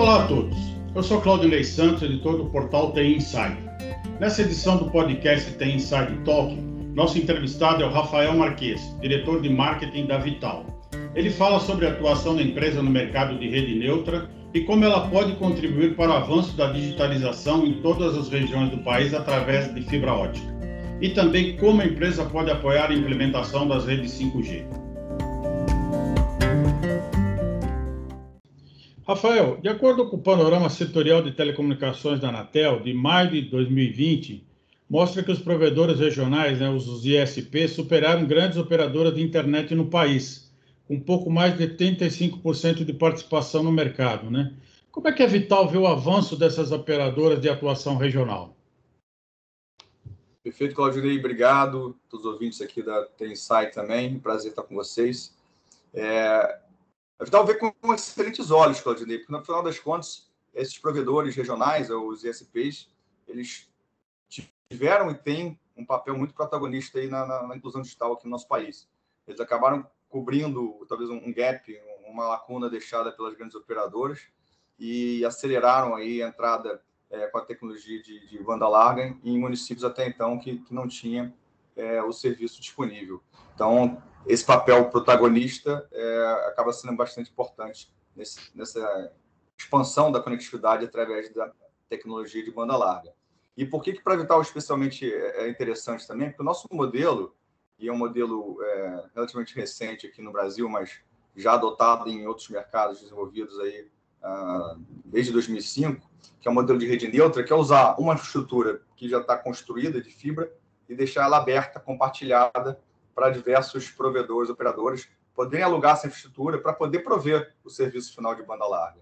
Olá a todos, eu sou Claudio Lei Santos, editor do portal TI Insider. Nessa edição do podcast TI Insider Talk, nosso entrevistado é o Rafael Marques, diretor de marketing da Vital. Ele fala sobre a atuação da empresa no mercado de rede neutra e como ela pode contribuir para o avanço da digitalização em todas as regiões do país através de fibra ótica. E também como a empresa pode apoiar a implementação das redes 5G. Rafael, de acordo com o panorama setorial de telecomunicações da Anatel, de maio de 2020, mostra que os provedores regionais, né, os ISP, superaram grandes operadoras de internet no país um pouco mais de 35% de participação no mercado. Né? Como é que a Vital vê o avanço dessas operadoras de atuação regional? Perfeito, Claudinei, obrigado. Todos os ouvintes aqui da Insight também, prazer estar com vocês. É... A Vital vê com excelentes olhos, Claudinei, porque no final das contas, esses provedores regionais, os ISPs, eles tiveram e têm um papel muito protagonista aí na, na, na inclusão digital aqui no nosso país. Eles acabaram cobrindo talvez um gap, uma lacuna deixada pelas grandes operadoras e aceleraram aí a entrada é, com a tecnologia de, de, banda larga em municípios até então que, que não tinha é, o serviço disponível. Então, esse papel protagonista é, acaba sendo bastante importante nesse, nessa expansão da conectividade através da tecnologia de banda larga. E por que, que para Vital especialmente é, é interessante também? Porque o nosso modelo e é um modelo é, relativamente recente aqui no Brasil, mas já adotado em outros mercados desenvolvidos aí uh, desde 2005, que é o um modelo de rede neutra, que é usar uma estrutura que já está construída de fibra e deixar ela aberta, compartilhada para diversos provedores, operadores poderem alugar essa infraestrutura para poder prover o serviço final de banda larga.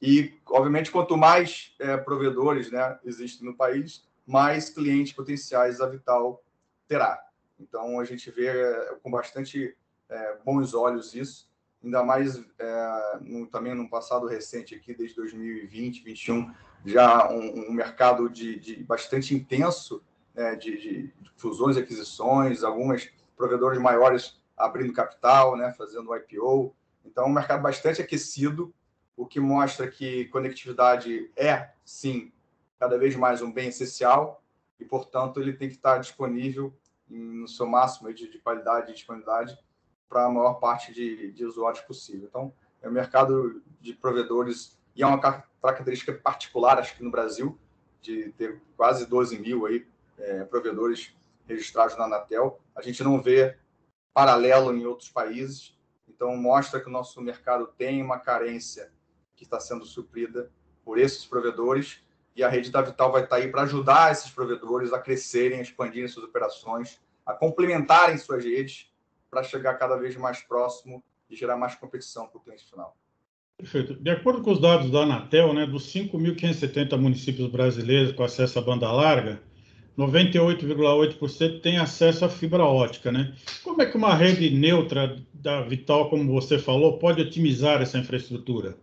E, obviamente, quanto mais é, provedores né, existem no país, mais clientes potenciais a Vital terá. Então, a gente vê é, com bastante é, bons olhos isso, ainda mais é, no, também no passado recente aqui, desde 2020, 2021, já um, um mercado de, de, bastante intenso né, de, de, fusões aquisições, algumas provedores maiores abrindo capital, né, fazendo IPO. Então, um mercado bastante aquecido, o que mostra que conectividade é, sim, cada vez mais um bem essencial e, portanto, ele tem que estar disponível no seu máximo de, de qualidade e disponibilidade para a maior parte de, de usuários possível. Então, é um mercado de provedores e é uma característica particular, acho que no Brasil, de ter quase 12 mil aí, é, provedores registrados na Anatel. A gente não vê paralelo em outros países, então mostra que o nosso mercado tem uma carência que está sendo suprida por esses provedores e a rede da Vital vai estar aí para ajudar esses provedores a crescerem, a expandirem suas operações, a complementarem suas redes para chegar cada vez mais próximo e gerar mais competição para o cliente final. Perfeito. De acordo com os dados da Anatel, né, dos 5.570 municípios brasileiros com acesso à banda larga, 98,8% tem acesso à fibra ótica, né? Como é que uma rede neutra da Vital, como você falou, pode otimizar essa infraestrutura?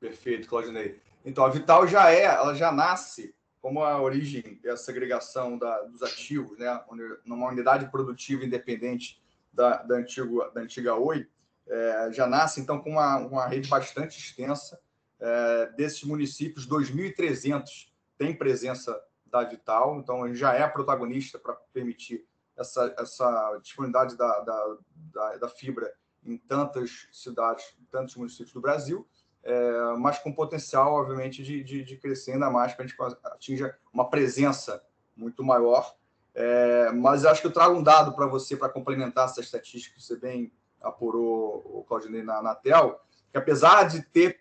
Perfeito, Claudinei. Então, a Vital já é, ela já nasce como a origem dessa segregação da, dos ativos, né? numa unidade produtiva independente da, da, antigo, da antiga Oi, é, já nasce, então, com uma, uma rede bastante extensa. É, desses municípios, 2.300 tem presença da Vital, então já é protagonista para permitir essa, essa disponibilidade da, da, da, da fibra em tantas cidades, em tantos municípios do Brasil é, mas com potencial, obviamente, de, de, de, crescer ainda mais para a gente atinja uma presença muito maior. É, mas acho que eu trago um dado para você para complementar essa estatística que você bem apurou, o Claudinei, na Anatel, que apesar de ter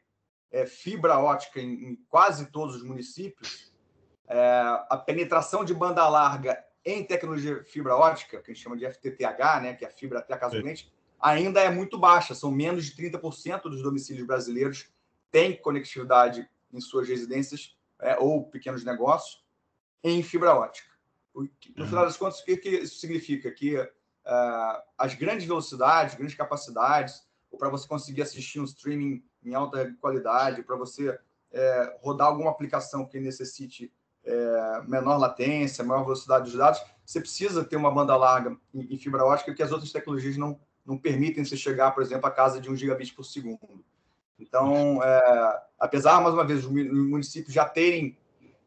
é, fibra ótica em, em, quase todos os municípios, é, a penetração de banda larga em tecnologia fibra ótica, que a gente chama de FTTH, né, que é a fibra até casualmente, ainda é muito baixa, são menos de 30% dos domicílios brasileiros têm conectividade em suas residências é, ou pequenos negócios em fibra ótica. No uhum. final das contas, o que, que isso significa? Que uh, as grandes velocidades, grandes capacidades, ou para você conseguir assistir um streaming em alta qualidade, para você é, rodar alguma aplicação que necessite é, menor latência, maior velocidade dos dados, você precisa ter uma banda larga em, em fibra ótica que as outras tecnologias não, não permitem você chegar, por exemplo, a casa de 1 gigabit por segundo. Então, é, apesar, mais uma vez, os municípios já terem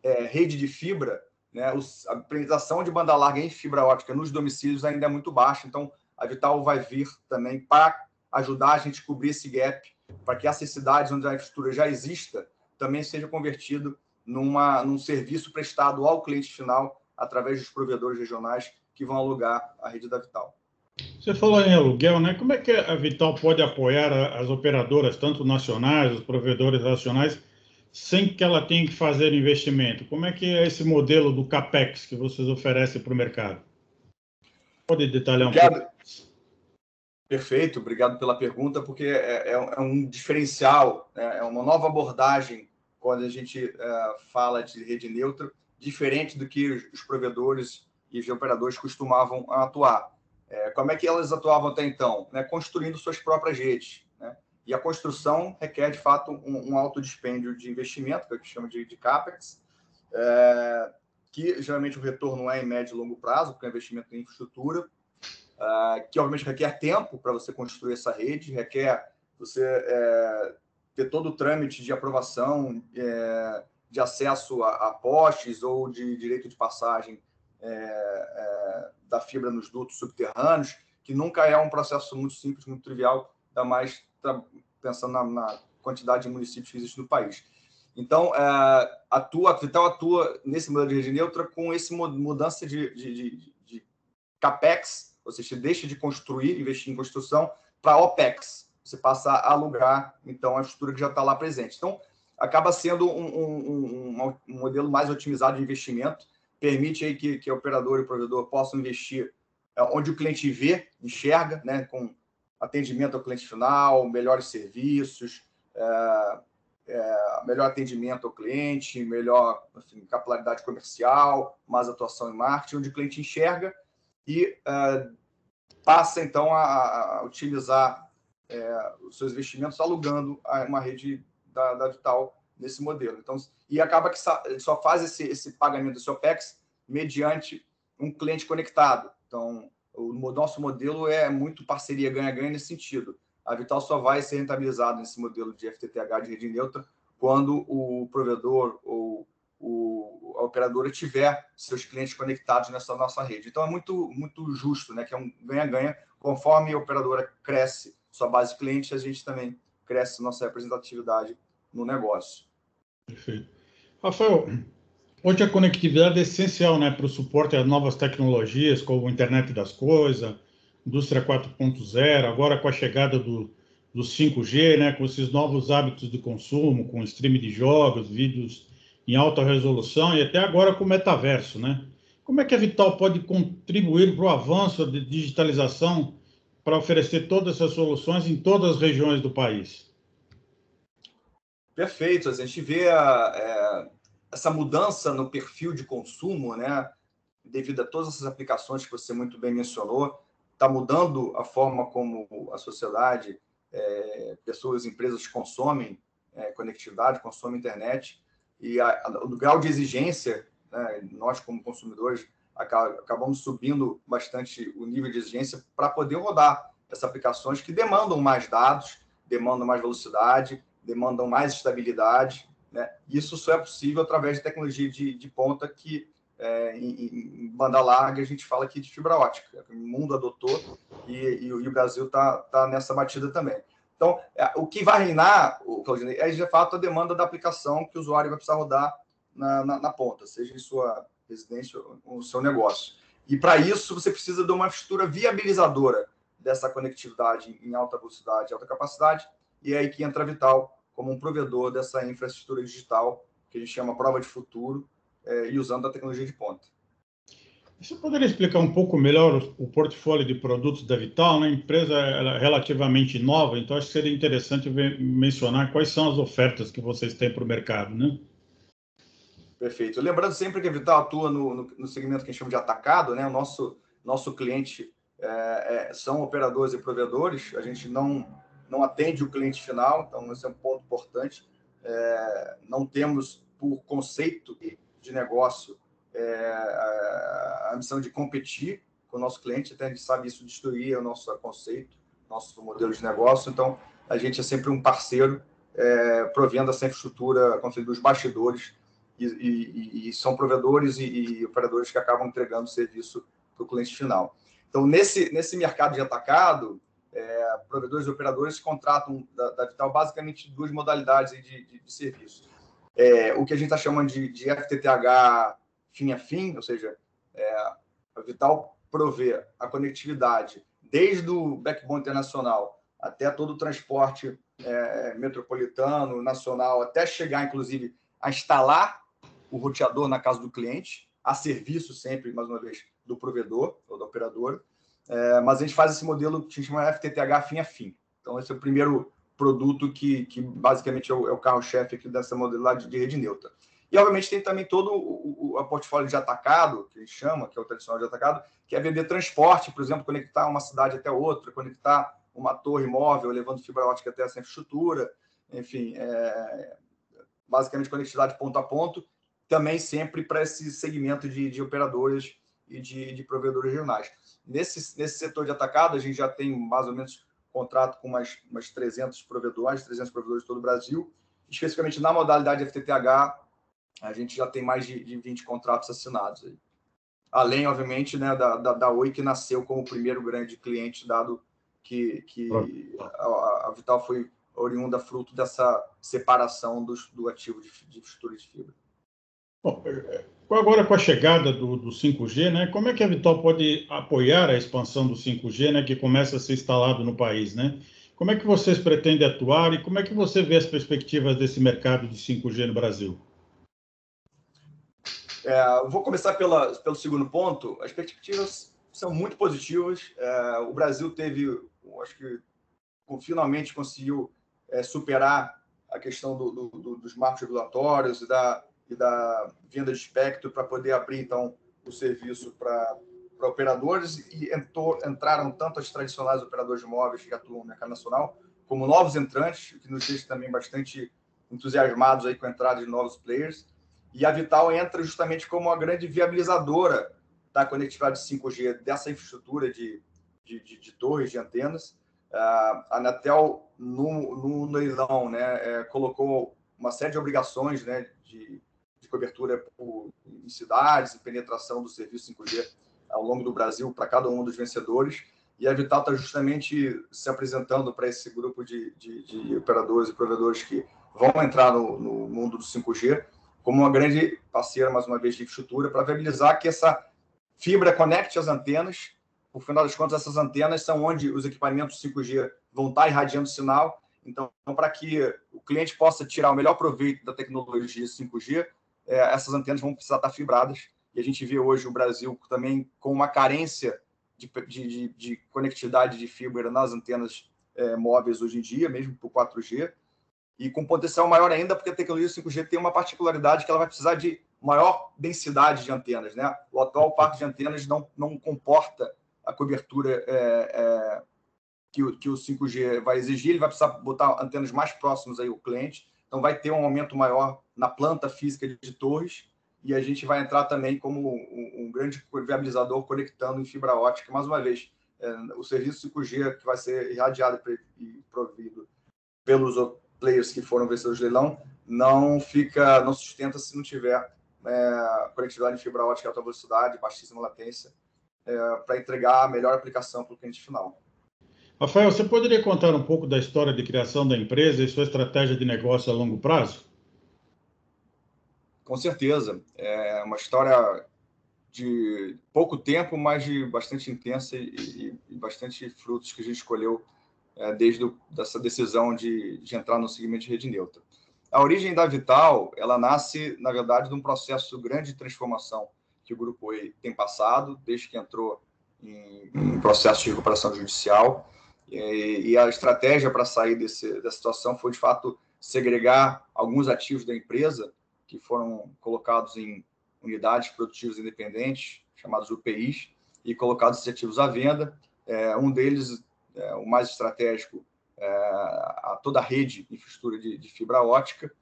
é, rede de fibra, né, a penetração de banda larga em fibra ótica nos domicílios ainda é muito baixa. Então, a Vital vai vir também para ajudar a gente a cobrir esse gap, para que essas cidades onde a infraestrutura já exista também seja convertido numa, num serviço prestado ao cliente final através dos provedores regionais que vão alugar a rede da Vital. Você falou em aluguel, né? Como é que a Vital pode apoiar as operadoras, tanto nacionais, os provedores nacionais, sem que ela tenha que fazer investimento? Como é que é esse modelo do CAPEX que vocês oferecem para o mercado? Pode detalhar um obrigado. pouco? Perfeito, obrigado pela pergunta, porque é, é, é um diferencial, né? é uma nova abordagem quando a gente uh, fala de rede neutra, diferente do que os provedores e os operadores costumavam atuar. É, como é que elas atuavam até então? Né? Construindo suas próprias redes. Né? E a construção requer, de fato, um, um alto dispêndio de investimento, que a gente chama de, de CAPEX, é, que geralmente o retorno é em médio e longo prazo, porque é investimento em infraestrutura, é, que obviamente requer tempo para você construir essa rede, requer você é, ter todo o trâmite de aprovação, é, de acesso a, a, postes ou de direito de passagem é, é, da fibra nos dutos subterrâneos, que nunca é um processo muito simples, muito trivial, ainda mais pensando na, na quantidade de municípios que existe no país. Então, é, atua, a Vital atua nesse modelo de rede neutra com essa mudança de, de, de, de capex, ou seja, deixa de construir, investir em construção, para OPEX. Você passa a alugar, então, a estrutura que já está lá presente. Então, acaba sendo um, um, um, um modelo mais otimizado de investimento, permite aí que, que o operador e o provedor possam investir é, onde o cliente vê, enxerga, né, com atendimento ao cliente final, melhores serviços, é, é, melhor atendimento ao cliente, melhor enfim, capilaridade comercial, mais atuação em marketing, onde o cliente enxerga e é, passa então a, a utilizar é, os seus investimentos alugando uma rede da, da Vital nesse modelo. Então, e acaba que só faz esse, esse pagamento desse OPEX mediante um cliente conectado. Então, o nosso modelo é muito parceria ganha-ganha nesse sentido. A Vital só vai ser rentabilizada nesse modelo de FTTH de rede neutra quando o provedor ou o, a operadora tiver seus clientes conectados nessa nossa rede. Então, é muito, muito justo, né? que é um ganha-ganha. Conforme a operadora cresce sua base de clientes, a gente também cresce nossa representatividade no negócio. Perfeito. Rafael, hoje a conectividade é essencial né, para o suporte às novas tecnologias, como a internet das coisas, indústria 4.0, agora com a chegada do, do 5G, né, com esses novos hábitos de consumo, com streaming de jogos, vídeos em alta resolução e até agora com o metaverso. Né? Como é que a Vital pode contribuir para o avanço de digitalização para oferecer todas essas soluções em todas as regiões do país? Perfeito. A gente vê a, é, essa mudança no perfil de consumo, né? Devido a todas essas aplicações que você muito bem mencionou, está mudando a forma como a sociedade, é, pessoas, empresas consomem é, conectividade, consomem internet e a, a, o grau de exigência, né, nós como consumidores acabamos subindo bastante o nível de exigência para poder rodar essas aplicações que demandam mais dados, demandam mais velocidade, demandam mais estabilidade. Né? Isso só é possível através de tecnologia de, de ponta que, é, em, em, banda larga, a gente fala aqui de fibra ótica. O mundo adotou e, e, e o Brasil está tá nessa batida também. Então, é, o que vai reinar, Claudinei, é de fato a demanda da aplicação que o usuário vai precisar rodar na, na, na ponta, seja em sua residência no seu negócio. E para isso, você precisa de uma estrutura viabilizadora dessa conectividade em alta velocidade, alta capacidade, e é aí que entra a Vital como um provedor dessa infraestrutura digital, que a gente chama prova de futuro, é, e usando a tecnologia de ponta. Você poderia explicar um pouco melhor o, o portfólio de produtos da Vital? Né? A empresa é relativamente nova, então acho que seria interessante mencionar quais são as ofertas que vocês têm para o mercado, né? Perfeito. Lembrando sempre que a Vital atua no, no, no segmento que a gente chama de atacado, né? O nosso, nosso cliente é, é, são operadores e provedores, a gente não não atende o cliente final, então esse é um ponto importante. É, não temos, por conceito de negócio, é, a missão de competir com o nosso cliente, até a gente sabe isso destruir o nosso conceito, nosso modelo de negócio, então a gente é sempre um parceiro é, provendo essa infraestrutura, como dos bastidores, e, e, e são provedores e, e, operadores que acabam entregando serviço para o cliente final. Então, nesse, nesse mercado de atacado, é, provedores e operadores contratam da, da, Vital basicamente duas modalidades de, de, de serviço. É, o que a gente está chamando de, de, FTTH fim a fim, ou seja, é, a Vital provê a conectividade desde o backbone internacional até todo o transporte é, metropolitano, nacional, até chegar, inclusive, a instalar o roteador na casa do cliente, a serviço sempre, mais uma vez, do provedor ou da operadora. É, mas a gente faz esse modelo que chama FTTH fim a fim. Então, esse é o primeiro produto que, que basicamente é o, é o carro-chefe aqui dessa modelagem de rede neutra. E, obviamente, tem também todo o, o a portfólio de atacado, que a gente chama, que é o tradicional de atacado, que é vender transporte, por exemplo, conectar uma cidade até outra, conectar uma torre móvel, levando fibra ótica até essa infraestrutura, enfim, é, basicamente conectividade ponto a ponto, também sempre para esse segmento de, de operadores e de, de, provedores regionais. Nesse, nesse setor de atacado, a gente já tem mais ou menos contrato com umas, umas 300 provedores, 300 provedores de todo o Brasil. Especificamente na modalidade FTTH, a gente já tem mais de, de 20 contratos assinados. Aí. Além, obviamente, né, da, da, da Oi, que nasceu como o primeiro grande cliente, dado que, que a, a, Vital foi oriunda fruto dessa separação dos, do ativo de, de infraestrutura de fibra. Bom, é, agora com a chegada do, do 5G, né, como é que a Vital pode apoiar a expansão do 5G, né, que começa a ser instalado no país, né? Como é que vocês pretendem atuar e como é que você vê as perspectivas desse mercado de 5G no Brasil? É, vou começar pela, pelo segundo ponto. As perspectivas são muito positivas. É, o Brasil teve acho que finalmente conseguiu é, superar a questão do, do, do, dos marcos regulatórios e da, e da venda de espectro para poder abrir, então, o serviço para operadores e entrou, entraram tanto as tradicionais operadores de móveis que atuam no mercado nacional, como novos entrantes, que nos deixa também bastante entusiasmados aí com a entrada de novos players. E a Vital entra justamente como a grande viabilizadora da conectividade 5G, dessa infraestrutura de de, de, de torres, de antenas. A Anatel, no, no leilão, né, é, colocou uma série de obrigações né, de cobertura por, em cidades e penetração do serviço 5G ao longo do Brasil para cada um dos vencedores. E a Vital está justamente se apresentando para esse grupo de, de, de, operadores e provedores que vão entrar no, no, mundo do 5G como uma grande parceira, mais uma vez, de infraestrutura para viabilizar que essa fibra conecte as antenas por final das contas, essas antenas são onde os equipamentos 5G vão estar irradiando sinal. Então, para que o cliente possa tirar o melhor proveito da tecnologia 5G, é, essas antenas vão precisar estar fibradas. E a gente vê hoje o Brasil também com uma carência de, de, de conectividade de fibra nas antenas é, móveis hoje em dia, mesmo por 4G, e com potencial maior ainda, porque a tecnologia 5G tem uma particularidade que ela vai precisar de maior densidade de antenas. Né? O atual parque de antenas não, não comporta a cobertura é, é, que, o, que o 5G vai exigir, ele vai precisar botar antenas mais próximas aí ao cliente, então vai ter um aumento maior na planta física de torres, e a gente vai entrar também como um, grande viabilizador conectando em fibra ótica, mais uma vez, é, o serviço 5G que vai ser irradiado e provido pelos players que foram vencedores do leilão, não fica, não sustenta se não tiver é, conectividade em fibra ótica alta velocidade, baixíssima latência, é, para entregar a melhor aplicação para o cliente final. Rafael, você poderia contar um pouco da história de criação da empresa e sua estratégia de negócio a longo prazo? Com certeza. É uma história de pouco tempo, mas de bastante intensa e, e bastante frutos que a gente escolheu é, desde essa dessa decisão de, de entrar no segmento de rede neutra. A origem da Vital, ela nasce, na verdade, de um processo grande de transformação que o Grupo E tem passado, desde que entrou em, em processo de recuperação judicial. E, e a estratégia para sair desse, dessa situação foi, de fato, segregar alguns ativos da empresa que foram colocados em unidades produtivas independentes, chamados UPIs, e colocados esses ativos à venda. É, um deles, é, o mais estratégico, é, a toda a rede de infraestrutura de, de fibra ótica,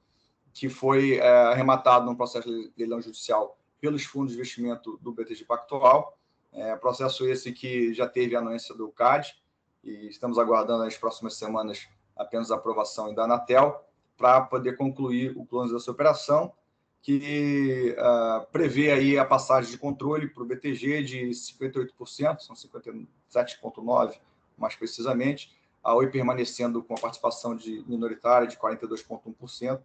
que foi é, arrematado num processo de leilão judicial pelos fundos de investimento do BTG Pactual. É, processo esse que já teve a anuência do CAD e estamos aguardando nas próximas semanas apenas a aprovação da Anatel. para poder concluir o plano dessa operação, que uh, prevê aí a passagem de controle para o BTG de 58%, são 57,9% mais precisamente, a Oi permanecendo com a participação de minoritária de 42,1%,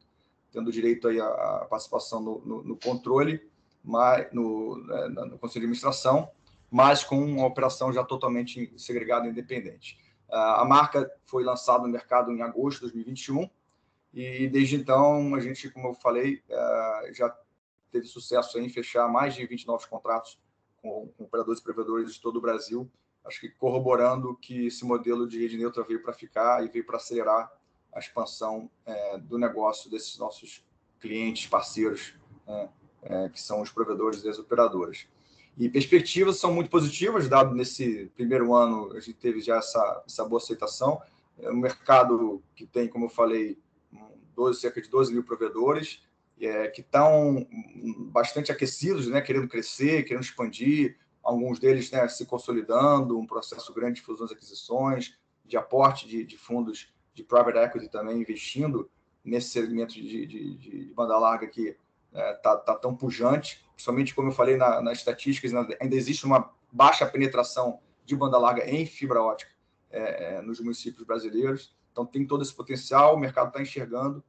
tendo direito aí à participação no, no, no controle, mas, no, né, no Conselho de Administração, mas com uma operação já totalmente segregada e independente. A marca foi lançada no mercado em agosto de 2021 e desde então a gente, como eu falei, é, já teve sucesso em fechar mais de 20 novos contratos com, operadores e provedores de todo o Brasil, acho que corroborando que esse modelo de rede neutra veio para ficar e veio para acelerar a expansão é, do negócio desses nossos clientes, parceiros, né, é, que são os provedores e as operadoras. E perspectivas são muito positivas, dado nesse primeiro ano a gente teve já essa, essa boa aceitação. É um mercado que tem, como eu falei, 12, cerca de 12 mil provedores, é, que estão bastante aquecidos, né, querendo crescer, querendo expandir, alguns deles né, se consolidando, um processo grande de fusões e aquisições, de aporte de, de fundos de private equity também investindo nesse segmento de, de, de banda larga que está é, tá, tá tão pujante, principalmente como eu falei na, nas estatísticas, ainda existe uma baixa penetração de banda larga em fibra ótica é, é, nos municípios brasileiros. Então tem todo esse potencial, o mercado está enxergando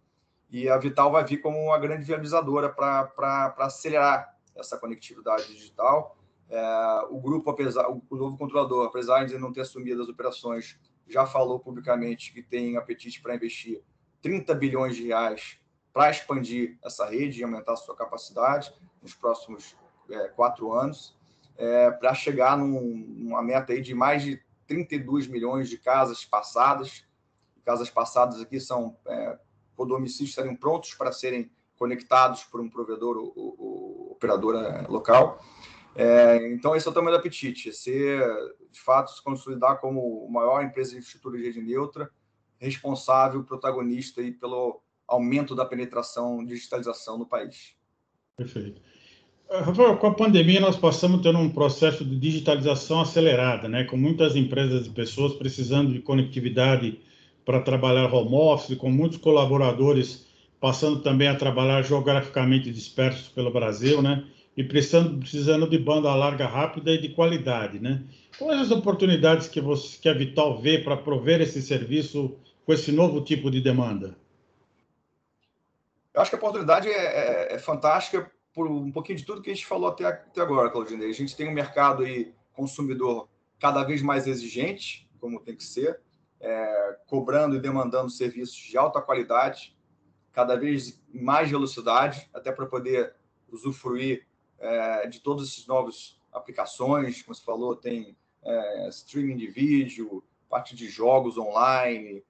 e a Vital vai vir como uma grande viabilizadora para acelerar essa conectividade digital. É, o grupo, apesar, o, novo controlador, apesar de não ter assumido as operações, já falou publicamente que tem apetite para investir 30 bilhões de reais para expandir essa rede e aumentar a sua capacidade nos próximos é, quatro anos, é, para chegar num, numa meta aí de mais de 32 milhões de casas passadas. Casas passadas aqui são é, domicílio estariam prontos para serem conectados por um provedor ou, operadora local. É, então, esse é o tamanho do apetite, é ser, de fato, se consolidar como a maior empresa de infraestrutura de rede neutra, responsável, protagonista aí pelo aumento da penetração digitalização no país. Perfeito. Eh, Rafael, com a pandemia nós passamos tendo um processo de digitalização acelerada, né? com muitas empresas e pessoas precisando de conectividade para trabalhar home office, com muitos colaboradores passando também a trabalhar geograficamente dispersos pelo Brasil, né? e precisando, precisando de banda larga rápida e de qualidade. Né? Quais as oportunidades que, você, que a Vital vê para prover esse serviço com esse novo tipo de demanda? Eu acho que a oportunidade é, é, é, fantástica por um pouquinho de tudo que a gente falou até, até agora, Claudinei. A gente tem um mercado aí, consumidor cada vez mais exigente, como tem que ser, é, cobrando e demandando serviços de alta qualidade, cada vez mais velocidade, até para poder usufruir é, de todos esses novos aplicações, como você falou, tem é, streaming de vídeo, parte de jogos online,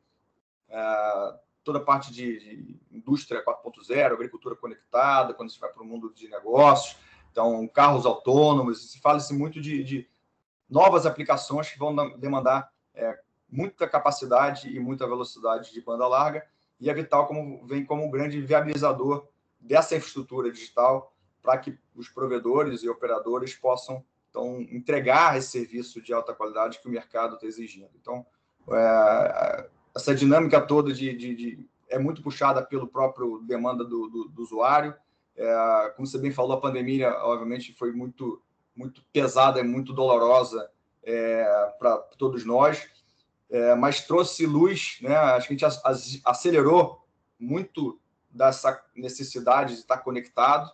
é, toda a parte de, de indústria 4.0, agricultura conectada, quando se vai para o mundo de negócios, então carros autônomos, se fala-se muito de, de, novas aplicações que vão demandar é, muita capacidade e muita velocidade de banda larga, e a Vital como, vem como um grande viabilizador dessa infraestrutura digital para que os provedores e operadores possam então entregar esse serviço de alta qualidade que o mercado está exigindo. Então, é, essa dinâmica toda de, de, de, é muito puxada pelo próprio demanda do, do, do usuário. É, como você bem falou, a pandemia, obviamente, foi muito, muito pesada e muito dolorosa é, para todos nós, é, mas trouxe luz, né? Acho que a gente acelerou muito dessa necessidade de estar conectado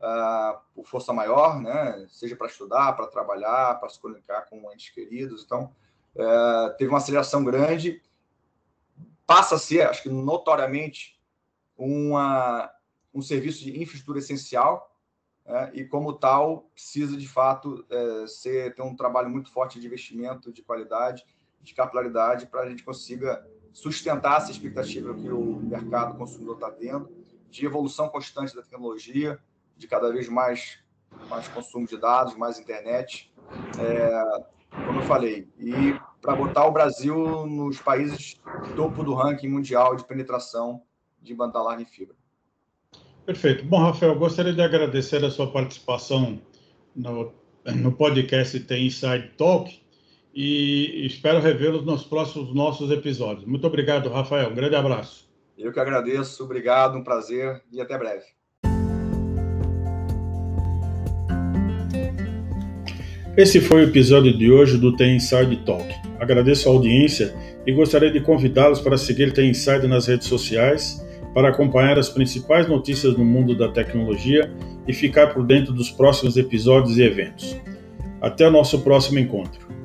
uh, por força maior, né? Seja para estudar, para trabalhar, para se conectar com entes queridos. Então, uh, teve uma aceleração grande passa a ser, acho que notoriamente, uma, um serviço de infraestrutura essencial é, e, como tal, precisa, de fato, é, ser, ter um trabalho muito forte de investimento, de qualidade, de capilaridade, para a gente consiga sustentar essa expectativa que o mercado consumidor está tendo, de evolução constante da tecnologia, de cada vez mais, mais consumo de dados, mais internet. É, como eu falei, e para botar o Brasil nos países topo do ranking mundial de penetração de banda larga em fibra. Perfeito. Bom, Rafael, gostaria de agradecer a sua participação no, no podcast Tem Inside Talk e espero revê-los nos próximos nossos episódios. Muito obrigado, Rafael. Um grande abraço. Eu que agradeço, obrigado, um prazer e até breve. Esse foi o episódio de hoje do The Inside Talk. Agradeço a audiência e gostaria de convidá-los para seguir The Inside nas redes sociais para acompanhar as principais notícias no mundo da tecnologia e ficar por dentro dos próximos episódios e eventos. Até o nosso próximo encontro.